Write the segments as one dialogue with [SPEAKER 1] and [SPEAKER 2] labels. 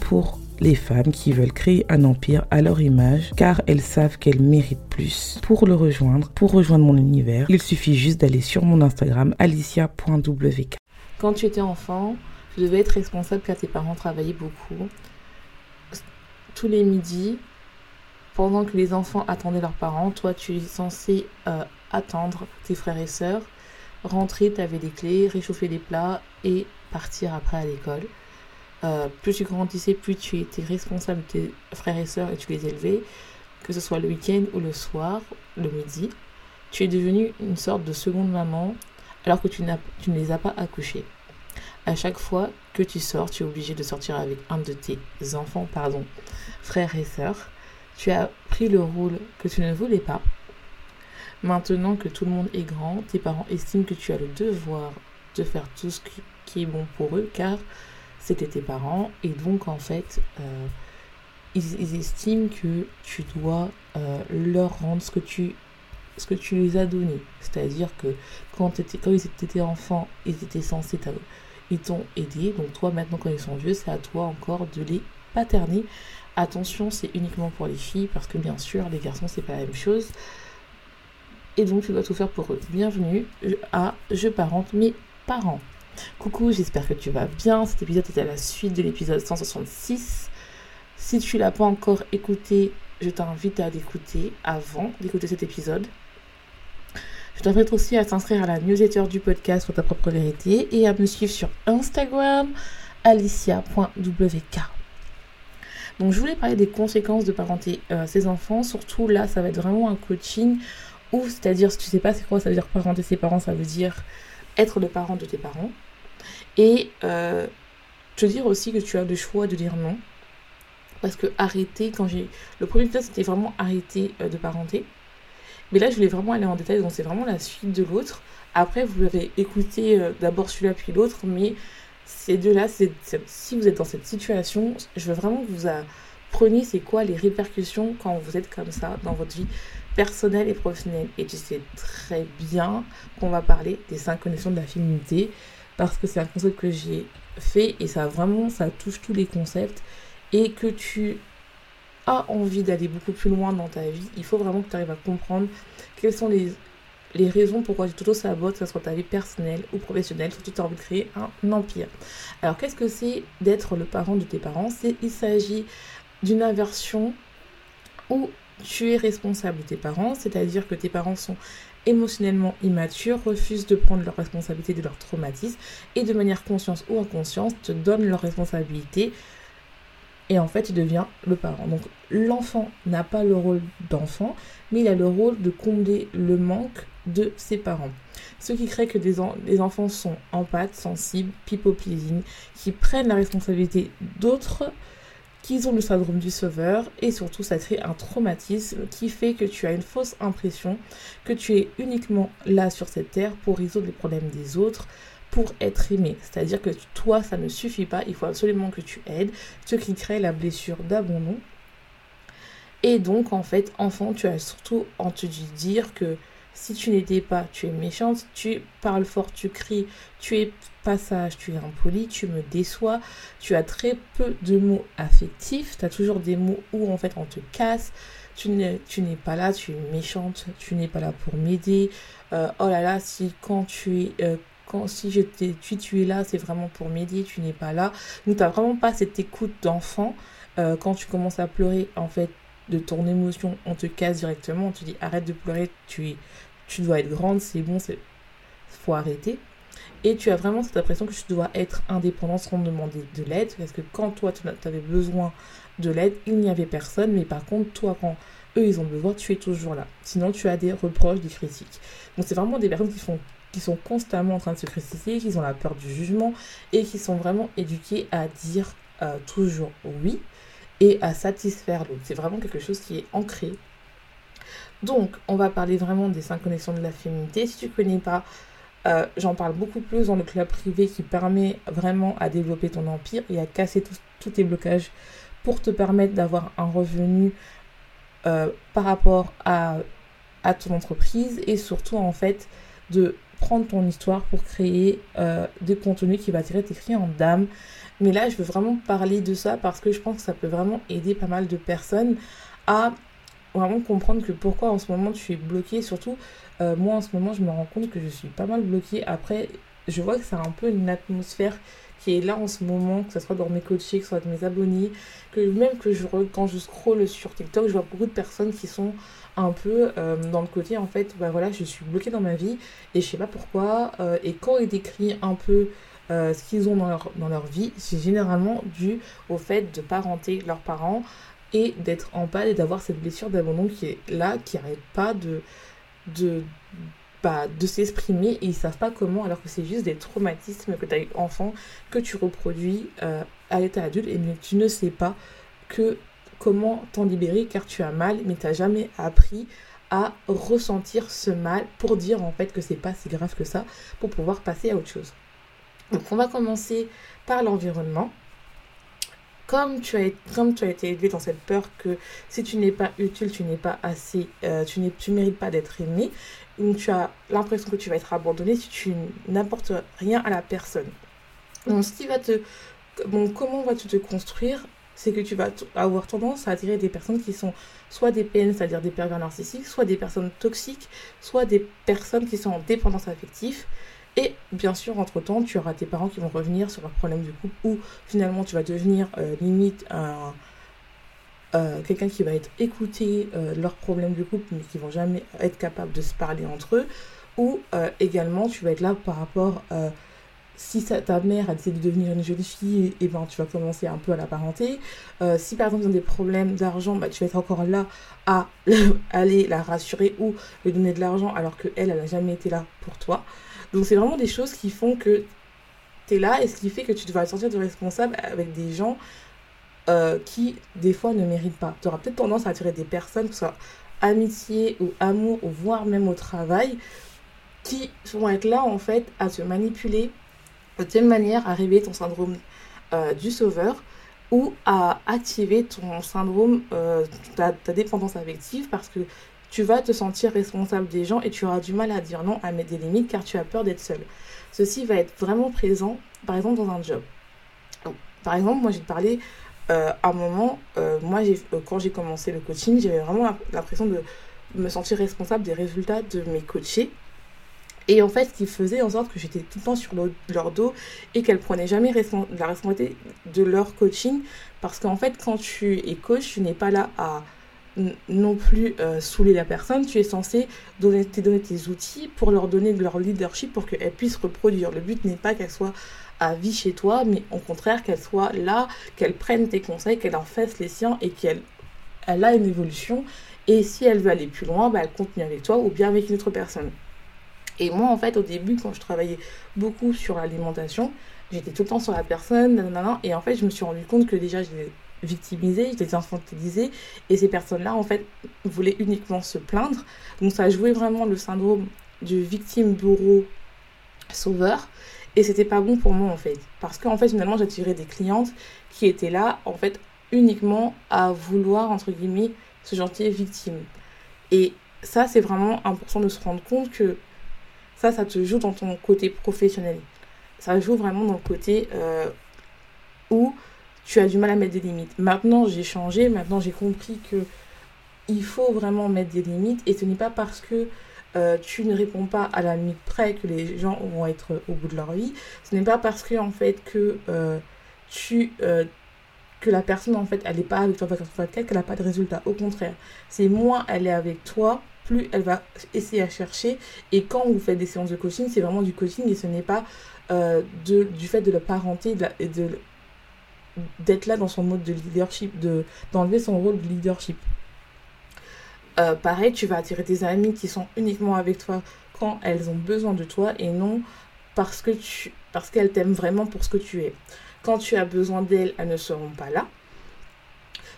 [SPEAKER 1] Pour les femmes qui veulent créer un empire à leur image car elles savent qu'elles méritent plus. Pour le rejoindre, pour rejoindre mon univers, il suffit juste d'aller sur mon Instagram alicia.wk.
[SPEAKER 2] Quand tu étais enfant, tu devais être responsable car tes parents travaillaient beaucoup. Tous les midis, pendant que les enfants attendaient leurs parents, toi tu es censé euh, attendre tes frères et sœurs, rentrer, t'avais des clés, réchauffer les plats et partir après à l'école. Euh, plus tu grandissais, plus tu étais responsable de tes frères et sœurs et tu les élevais, que ce soit le week-end ou le soir, le midi. Tu es devenue une sorte de seconde maman alors que tu, tu ne les as pas accouchés. À chaque fois que tu sors, tu es obligé de sortir avec un de tes enfants, pardon, frères et sœurs. Tu as pris le rôle que tu ne voulais pas. Maintenant que tout le monde est grand, tes parents estiment que tu as le devoir de faire tout ce qui est bon pour eux car c'était tes parents et donc en fait euh, ils, estiment que tu dois euh, leur rendre ce que tu ce que tu les as donné. C'est à dire que quand ils étaient enfants ils étaient censés ils t'ont aidé. Donc toi maintenant quand ils sont vieux c'est à toi encore de les paterner. Attention c'est uniquement pour les filles parce que bien sûr les garçons c'est pas la même chose. Et donc tu dois tout faire pour eux. Bienvenue à je parente mes parents Coucou, j'espère que tu vas bien. Cet épisode est à la suite de l'épisode 166. Si tu l'as pas encore écouté, je t'invite à l'écouter avant d'écouter cet épisode. Je t'invite aussi à t'inscrire à la newsletter du podcast sur ta propre vérité et à me suivre sur Instagram alicia.wk. Donc je voulais parler des conséquences de parenter euh, ses enfants. Surtout là, ça va être vraiment un coaching ou c'est-à-dire si tu sais pas c'est quoi ça veut dire parenter ses parents, ça veut dire être le parent de tes parents. Et euh, te dire aussi que tu as le choix de dire non. Parce que arrêter, quand j'ai. Le premier épisode, c'était vraiment arrêter euh, de parenter. Mais là, je voulais vraiment aller en détail, donc c'est vraiment la suite de l'autre. Après, vous avez écouté euh, d'abord celui-là puis l'autre, mais ces deux-là, si vous êtes dans cette situation, je veux vraiment que vous appreniez c'est quoi les répercussions quand vous êtes comme ça dans votre vie personnelle et professionnelle. Et tu sais très bien qu'on va parler des cinq connexions de la féminité parce que c'est un concept que j'ai fait et ça vraiment, ça touche tous les concepts et que tu as envie d'aller beaucoup plus loin dans ta vie, il faut vraiment que tu arrives à comprendre quelles sont les, les raisons pourquoi tu t'auto-sabotes, que ce soit ta vie personnelle ou professionnelle, surtout tu as envie de créer un empire. Alors qu'est-ce que c'est d'être le parent de tes parents? Il s'agit d'une inversion où tu es responsable de tes parents, c'est-à-dire que tes parents sont émotionnellement immatures, refusent de prendre leur responsabilité de leur traumatisme et de manière consciente ou inconsciente te donnent leur responsabilité et en fait tu deviens le parent. Donc l'enfant n'a pas le rôle d'enfant, mais il a le rôle de combler le manque de ses parents. Ce qui crée que des, enfants sont empathes, sensibles, people qui prennent la responsabilité d'autres qu'ils ont le syndrome du sauveur et surtout ça crée un traumatisme qui fait que tu as une fausse impression que tu es uniquement là sur cette terre pour résoudre les problèmes des autres, pour être aimé. C'est-à-dire que toi, ça ne suffit pas, il faut absolument que tu aides, ce qui crée la blessure d'abandon. Et donc, en fait, enfant, tu as surtout entendu dire que si tu n'étais pas, tu es méchante, tu parles fort, tu cries, tu es passage, tu es impoli, tu me déçois, tu as très peu de mots affectifs, tu as toujours des mots où en fait on te casse, tu n'es, pas là, tu es méchante, tu n'es pas là pour m'aider, euh, oh là là, si quand tu es... Euh, quand, si je tu, tu es là, c'est vraiment pour m'aider, tu n'es pas là. Donc, tu n'as vraiment pas cette écoute d'enfant. Euh, quand tu commences à pleurer, en fait, de ton émotion, on te casse directement, on te dit arrête de pleurer, tu, es, tu dois être grande, c'est bon, c'est faut arrêter. Et tu as vraiment cette impression que tu dois être indépendant sans demander de l'aide. Parce que quand toi, tu avais besoin de l'aide, il n'y avait personne. Mais par contre, toi, quand eux, ils ont besoin, tu es toujours là. Sinon, tu as des reproches, des critiques. Donc, c'est vraiment des personnes qui, font, qui sont constamment en train de se critiquer, qui ont la peur du jugement et qui sont vraiment éduquées à dire euh, toujours oui et à satisfaire l'autre. C'est vraiment quelque chose qui est ancré. Donc, on va parler vraiment des cinq connexions de la féminité. Si tu ne connais pas, euh, j'en parle beaucoup plus dans le club privé qui permet vraiment à développer ton empire et à casser tous tes blocages pour te permettre d'avoir un revenu euh, par rapport à, à, ton entreprise et surtout en fait de prendre ton histoire pour créer euh, des contenus qui va attirer tes clients d'âme. Mais là, je veux vraiment parler de ça parce que je pense que ça peut vraiment aider pas mal de personnes à vraiment comprendre que pourquoi en ce moment tu es bloqué. Surtout, euh, moi en ce moment, je me rends compte que je suis pas mal bloquée. Après, je vois que c'est un peu une atmosphère qui est là en ce moment, que ce soit dans mes coachés, que ce soit de mes abonnés, que même que je, quand je scrolle sur TikTok, je vois beaucoup de personnes qui sont un peu euh, dans le côté en fait, bah voilà, je suis bloquée dans ma vie et je sais pas pourquoi. Euh, et quand ils décrivent un peu euh, ce qu'ils ont dans leur, dans leur vie, c'est généralement dû au fait de parenter leurs parents et d'être en panne et d'avoir cette blessure d'abandon qui est là, qui n'arrête pas bah, de s'exprimer et ils savent pas comment alors que c'est juste des traumatismes que tu as eu enfant que tu reproduis à l'état adulte et tu ne sais pas que comment t'en libérer car tu as mal, mais tu n'as jamais appris à ressentir ce mal pour dire en fait que c'est pas si grave que ça pour pouvoir passer à autre chose. Donc on va commencer par l'environnement. Comme tu, as, été élevé dans cette peur que si tu n'es pas utile, tu n'es pas assez, euh, tu ne mérites pas d'être aimé, donc tu as l'impression que tu vas être abandonné si tu n'apportes rien à la personne. Donc, ce qui va te, bon, comment vas-tu te construire c'est que tu vas avoir tendance à attirer des personnes qui sont soit des PN, c'est-à-dire des pervers narcissiques, soit des personnes toxiques, soit des personnes qui sont en dépendance affective. Et bien sûr, entre-temps, tu auras tes parents qui vont revenir sur leurs problèmes de couple ou finalement tu vas devenir euh, limite un, euh, quelqu'un qui va être écouté euh, leurs problèmes de couple mais qui vont jamais être capables de se parler entre eux. Ou également, tu vas être là par rapport si ta mère a décidé de devenir une jolie fille, et, eh ben, tu vas commencer un peu à la parenter. Euh, si par exemple ils ont des problèmes d'argent, bah, tu vas être encore là à aller la rassurer ou lui donner de l'argent alors qu'elle, elle n'a jamais été là pour toi. Donc c'est vraiment des choses qui font que tu es là et ce qui fait que tu te sentir de responsable avec des gens euh, qui des fois ne méritent pas. Tu auras peut-être tendance à attirer des personnes, que ce soit amitié ou amour ou voire même au travail, qui vont être là en fait à te manipuler de telle manière à réveiller ton syndrome euh, du sauveur ou à activer ton syndrome, euh, ta, dépendance affective parce que tu vas te sentir responsable des gens et tu auras du mal à dire non, à mettre des limites car tu as peur d'être seul. Ceci va être vraiment présent, par exemple, dans un job. par exemple, moi j'ai parlé euh, à un moment, moi quand j'ai commencé le coaching, j'avais vraiment l'impression de me sentir responsable des résultats de mes coachés et en fait, ce qui faisait en sorte que j'étais tout le temps sur leur dos et qu'elles prenaient jamais la responsabilité de leur coaching. Parce qu'en fait, quand tu es coach, tu n'es pas là à non plus euh, saouler la personne. Tu es censé te donner tes outils pour leur donner de leur leadership pour qu'elles puissent reproduire. Le but n'est pas qu'elles soient à vie chez toi, mais au contraire qu'elles soient là, qu'elles prennent tes conseils, qu'elles en fassent les siens et qu'elles elle a une évolution. Et si elle veut aller plus loin, bah, elle continue avec toi ou bien avec une autre personne. Et moi, en fait, au début, quand je travaillais beaucoup sur l'alimentation, j'étais tout le temps sur la personne, et en fait, je me suis rendu compte que déjà, victimisais, je les infantilisais, et ces personnes-là, en fait, voulaient uniquement se plaindre. Donc, ça jouait vraiment le syndrome du victime bourreau sauveur, et c'était pas bon pour moi, en fait. Parce qu'en fait, finalement, j'attirais des clientes qui étaient là, en fait, uniquement à vouloir, entre guillemets, se gentil victime. Et ça, c'est vraiment important de se rendre compte que ça, ça te joue dans ton côté professionnel. Ça joue vraiment dans le côté euh, où tu as du mal à mettre des limites. Maintenant, j'ai changé, maintenant j'ai compris que il faut vraiment mettre des limites et ce n'est pas parce que euh, tu ne réponds pas à la limite près que les gens vont être au bout de leur vie. Ce n'est pas parce que en fait que euh, tu que la personne en fait elle n'est pas avec toi qu'elle n'a pas de résultat. Au contraire, c'est moins elle est avec toi plus elle va essayer à chercher. Et quand vous faites des séances de coaching, c'est vraiment du coaching et ce n'est pas euh, du fait de la parenté et de, d'être là dans son mode de leadership, de, d'enlever son rôle de leadership. Euh, pareil, tu vas attirer tes amis qui sont uniquement avec toi quand elles ont besoin de toi et non parce que tu parce qu'elles t'aiment vraiment pour ce que tu es. Quand tu as besoin d'elles, elles ne seront pas là.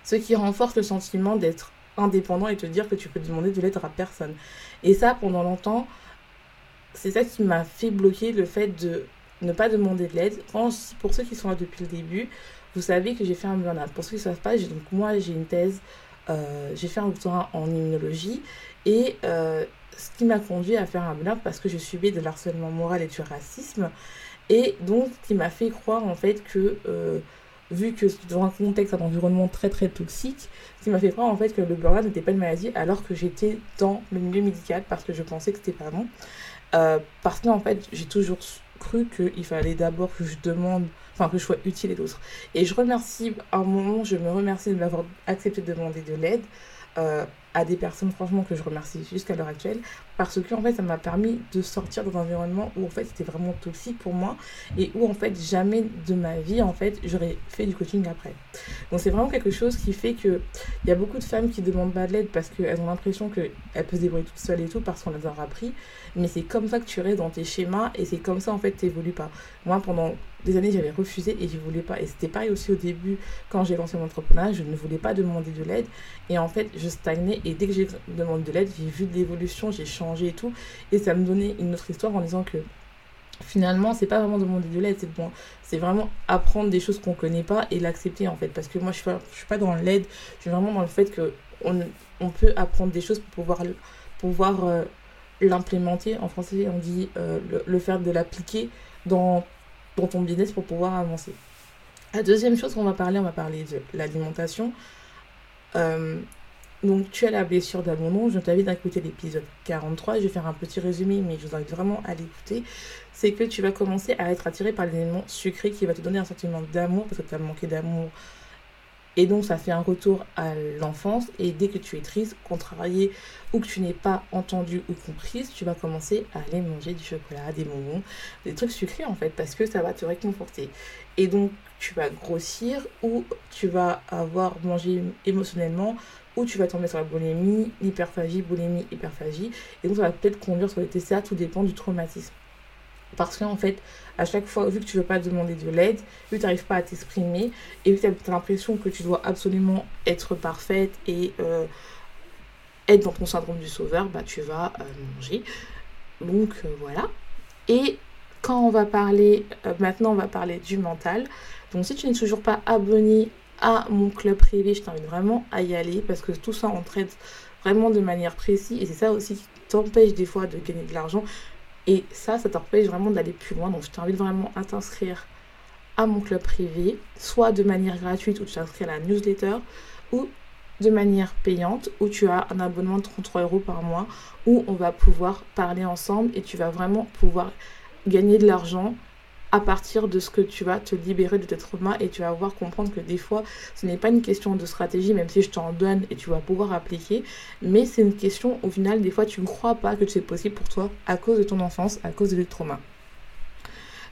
[SPEAKER 2] Ce qui renforce le sentiment d'être indépendant et te dire que tu peux demander de l'aide à personne. Et ça, pendant longtemps, c'est ça qui m'a fait bloquer le fait de ne pas demander de l'aide. Pour ceux qui sont là depuis le début, vous savez que j'ai fait un burn-out. Pour ceux qui ne savent pas, donc moi j'ai une thèse, euh, j'ai fait un doctorat en immunologie et euh, ce qui m'a conduit à faire un burn-out parce que je subis de l'harcèlement moral et du racisme et donc qui m'a fait croire en fait que euh, vu que dans un contexte, un environnement très très toxique, ce qui m'a fait croire en fait que le burn-out n'était pas une maladie alors que j'étais dans le milieu médical parce que je pensais que c'était pas bon. Euh, parce que en fait, j'ai toujours cru qu'il fallait d'abord que je demande, enfin que je sois utile et d'autres. Et je remercie, à un moment, je me remercie de m'avoir accepté de demander de l'aide. Euh, à des personnes franchement que je remercie jusqu'à l'heure actuelle parce que en fait ça m'a permis de sortir d'un environnement où en fait c'était vraiment toxique pour moi et où en fait jamais de ma vie en fait j'aurais fait du coaching après. Donc c'est vraiment quelque chose qui fait que il y a beaucoup de femmes qui demandent pas de l'aide parce qu'elles ont l'impression qu'elles peuvent se débrouiller toutes seules et tout parce qu'on les a appris mais c'est comme ça que tu restes dans tes schémas et c'est comme ça en fait tu n'évolues pas. Moi pendant des années j'avais refusé et je voulais pas et c'était pareil aussi au début quand j'ai lancé mon entrepreneur je ne voulais pas demander de l'aide et en fait je stagnais et dès que j'ai demandé de l'aide j'ai vu de l'évolution j'ai changé et tout et ça me donnait une autre histoire en disant que finalement c'est pas vraiment demander de l'aide c'est vraiment apprendre des choses qu'on connaît pas et l'accepter en fait parce que moi je suis pas, je suis pas dans l'aide je suis vraiment dans le fait que on, on peut apprendre des choses pour pouvoir pouvoir euh, l'implémenter en français on dit euh, le, le, faire de l'appliquer dans dans ton business pour pouvoir avancer. La deuxième chose qu'on va parler, on va parler de l'alimentation. Euh, donc, tu as la blessure d'abandon. Je t'invite à écouter l'épisode 43. Je vais faire un petit résumé, mais je vous invite vraiment à l'écouter. C'est que tu vas commencer à être attiré par l'élément sucré qui va te donner un sentiment d'amour parce que tu as manqué d'amour et donc, ça fait un retour à l'enfance. Et dès que tu es triste, contrarié ou que tu n'es pas entendu ou comprise, tu vas commencer à aller manger du chocolat, des bonbons, des trucs sucrés en fait, parce que ça va te réconforter. Et donc, tu vas grossir ou tu vas avoir mangé émotionnellement ou tu vas tomber sur la boulimie, l'hyperphagie, boulimie, hyperphagie. Et donc, ça va peut-être conduire sur les TCA, tout dépend du traumatisme. Parce qu'en fait, à chaque fois, vu que tu ne veux pas demander de l'aide, vu que tu n'arrives pas à t'exprimer, et vu que tu as l'impression que tu dois absolument être parfaite et euh, être dans ton syndrome du sauveur, bah, tu vas euh, manger. Donc euh, voilà. Et quand on va parler, maintenant on va parler du mental. Donc si tu n'es toujours pas abonné à mon club privé, je t'invite vraiment à y aller parce que tout ça on traite vraiment de manière précise et c'est ça aussi qui t'empêche des fois de gagner de l'argent. Et ça, ça t'empêche vraiment d'aller plus loin. Donc je t'invite vraiment à t'inscrire à mon club privé, soit de manière gratuite où tu t'inscris à la newsletter, ou de manière payante où tu as un abonnement de 33 euros par mois où on va pouvoir parler ensemble et tu vas vraiment pouvoir gagner de l'argent à partir de ce que tu vas te libérer de tes traumas et tu vas voir comprendre que des fois ce n'est pas une question de stratégie même si je t'en donne et tu vas pouvoir appliquer mais c'est une question au final des fois tu ne crois pas que c'est possible pour toi à cause de ton enfance à cause de tes traumas.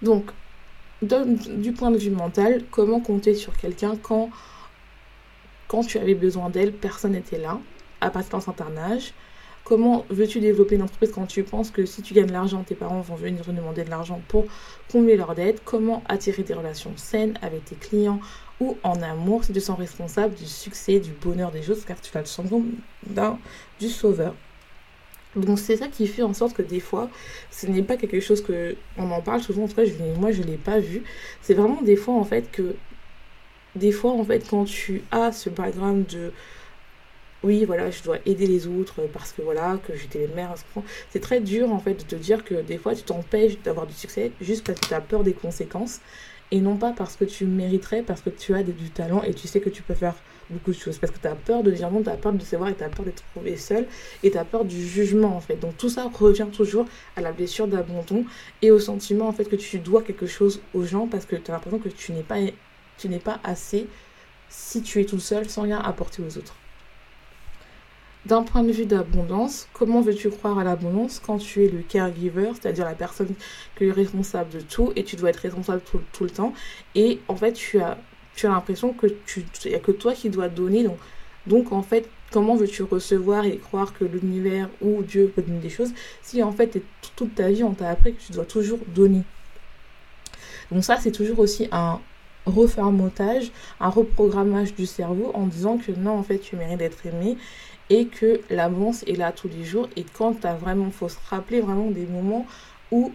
[SPEAKER 2] Donc du point de vue mental comment compter sur quelqu'un quand quand tu avais besoin d'elle personne n'était là à partir d'un certain âge Comment veux-tu développer une entreprise quand tu penses que si tu gagnes de l'argent, tes parents vont venir te demander de l'argent pour combler leurs dettes? Comment attirer des relations saines avec tes clients ou en amour? Si tu sens responsable du succès, du bonheur des choses car tu as le syndrome du sauveur donc c'est ça qui fait en sorte que des fois, ce n'est pas quelque chose que on en parle souvent. En tout cas, moi je l'ai pas vu. C'est vraiment des fois en fait que des fois en fait quand tu as ce background de oui, voilà, je dois aider les autres parce que voilà, que j'étais les mères. C'est très dur en fait de te dire que des fois tu t'empêches d'avoir du succès juste parce que tu as peur des conséquences et non pas parce que tu mériterais, parce que tu as du talent et tu sais que tu peux faire beaucoup de choses. Parce que tu as peur de dire non, tu as peur de savoir et tu as peur d'être trouvé seul et tu as peur du jugement en fait. Donc tout ça revient toujours à la blessure d'abandon et au sentiment en fait que tu dois quelque chose aux gens parce que tu as l'impression que tu n'es pas, pas assez si tu es tout seul sans rien apporter aux autres. D'un point de vue d'abondance, comment veux-tu croire à l'abondance quand tu es le caregiver, c'est-à-dire la personne qui est responsable de tout et tu dois être responsable tout, le temps et en fait tu as tu as l'impression que tu y a que toi qui dois donner donc donc en fait comment veux-tu recevoir et croire que l'univers ou Dieu peut donner des choses si en fait toute ta vie on t'a appris que tu dois toujours donner? Donc ça c'est toujours aussi un refermotage, un reprogrammage du cerveau en disant que non en fait tu mérites d'être aimé et que l'avance est là tous les jours et quand tu as vraiment, faut se rappeler vraiment des moments où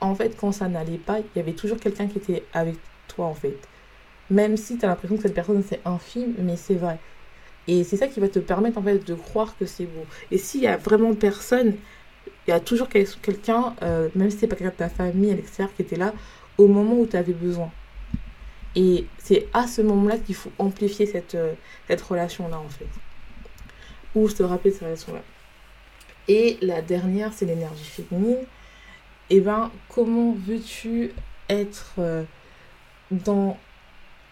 [SPEAKER 2] en fait quand ça n'allait pas, il y avait toujours quelqu'un qui était avec toi en fait. Même si tu as l'impression que cette personne c'est infime, mais c'est vrai. Et c'est ça qui va te permettre en fait de croire que c'est beau. Et s'il y a vraiment personne, il y a toujours quelqu'un, euh, même si c'est pas quelqu'un de ta famille à l'extérieur qui était là au moment où tu avais besoin. Et c'est à ce moment-là qu'il faut amplifier cette, euh, cette relation-là en fait ou se rappeler de ces relations-là. Et la dernière, c'est l'énergie féminine. Et eh ben, comment veux-tu être euh, dans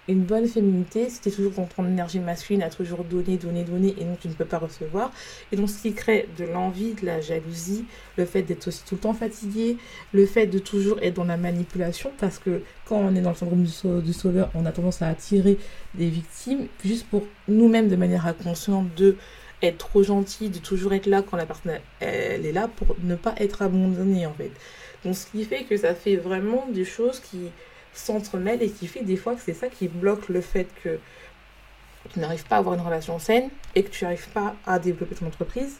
[SPEAKER 2] une bonne féminité si tu es toujours dans ton énergie masculine à toujours donner, donner, donner et donc tu ne peux pas recevoir? Et donc ce qui crée de l'envie, de la jalousie, le fait d'être aussi tout le temps fatigué, le fait de toujours être dans la manipulation parce que quand on est dans le syndrome du, sauveur, on a tendance à attirer des victimes juste pour nous-mêmes de manière inconsciente de être trop gentil, de toujours être là quand la personne elle est là pour ne pas être abandonnée en fait. Donc ce qui fait que ça fait vraiment des choses qui s'entremêlent et qui fait des fois que c'est ça qui bloque le fait que tu n'arrives pas à avoir une relation saine et que tu n'arrives pas à développer ton entreprise.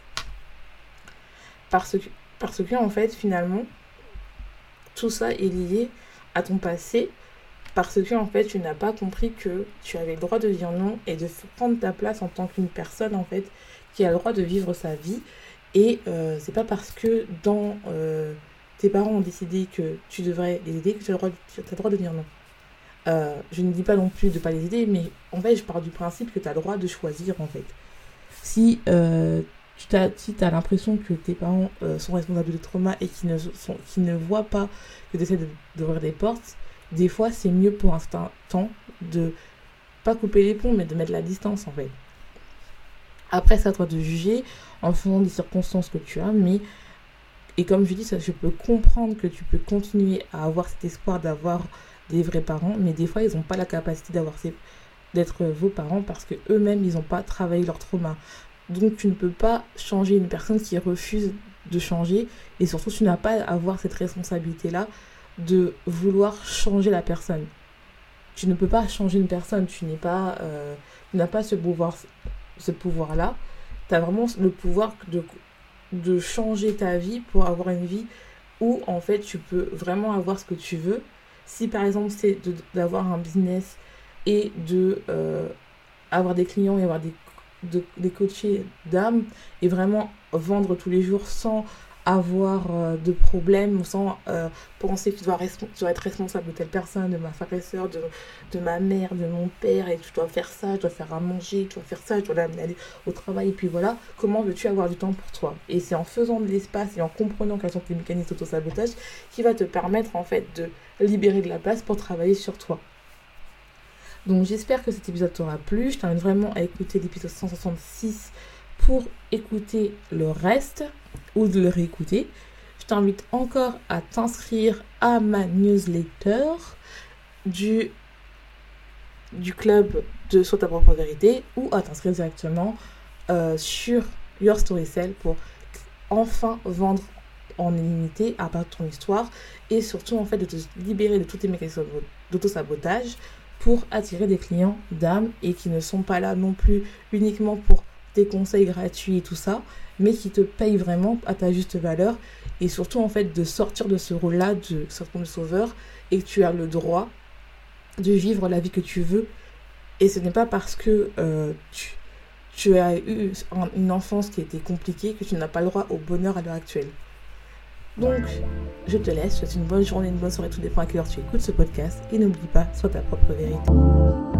[SPEAKER 2] Parce que, parce que en fait finalement tout ça est lié à ton passé parce que en fait tu n'as pas compris que tu avais le droit de dire non et de prendre ta place en tant qu'une personne en fait qui a le droit de vivre sa vie et euh, c'est pas parce que dans euh, tes parents ont décidé que tu devrais les aider que tu as le droit, de dire non. Euh, je ne dis pas non plus de pas les aider, mais en fait, je pars du principe que tu as le droit de choisir, en fait. Si tu as, si l'impression que tes parents sont responsables de trauma et qui ne, sont, qui ne voient pas que tu essaies d'ouvrir des portes, des fois, c'est mieux pour un certain temps de pas couper les ponts, mais de mettre la distance en fait. Après, c'est à toi de juger en fonction des circonstances que tu as, mais et comme je dis, je peux comprendre que tu peux continuer à avoir cet espoir d'avoir des vrais parents, mais des fois, ils n'ont pas la capacité d'être vos parents parce que eux-mêmes, ils n'ont pas travaillé leur trauma. Donc, tu ne peux pas changer une personne qui refuse de changer, et surtout, tu n'as pas à avoir cette responsabilité-là de vouloir changer la personne. Tu ne peux pas changer une personne, tu n'es pas, euh, n'as pas ce pouvoir, ce pouvoir-là. Tu as vraiment le pouvoir de, de changer ta vie pour avoir une vie où en fait tu peux vraiment avoir ce que tu veux. Si par exemple c'est d'avoir un business et de euh, avoir des clients et avoir des, de, des coachés d'âme et vraiment vendre tous les jours sans avoir euh, de problèmes sans euh, penser que tu dois, être responsable de telle personne, de ma frère et soeur, de, ma mère, de mon père, et tu dois faire ça, je dois faire à manger, tu dois faire ça, je dois aller au travail, et puis voilà, comment veux-tu avoir du temps pour toi? Et c'est en faisant de l'espace et en comprenant quels sont tes mécanismes d'auto-sabotage qui va te permettre en fait de libérer de la place pour travailler sur toi. Donc j'espère que cet épisode t'aura plu, je t'invite vraiment à écouter l'épisode 166 pour écouter le reste ou de le réécouter. Je t'invite encore à t'inscrire à ma newsletter du, club de Sur ta propre vérité ou à t'inscrire directement euh, sur Your Story Cell pour enfin vendre en illimité à part ton histoire et surtout en fait de te libérer de tous tes mécanismes d'auto-sabotage pour attirer des clients d'âme et qui ne sont pas là non plus uniquement pour des conseils gratuits et tout ça, mais qui te paye vraiment à ta juste valeur et surtout en fait de sortir de ce rôle-là de de sauveur et que tu as le droit de vivre la vie que tu veux et ce n'est pas parce que euh, tu, tu, as eu une enfance qui était compliquée que tu n'as pas le droit au bonheur à l'heure actuelle. Donc, je te laisse, je te souhaite une bonne journée, une bonne soirée, tout dépend à quelle heure tu écoutes ce podcast et n'oublie pas, sois ta propre vérité.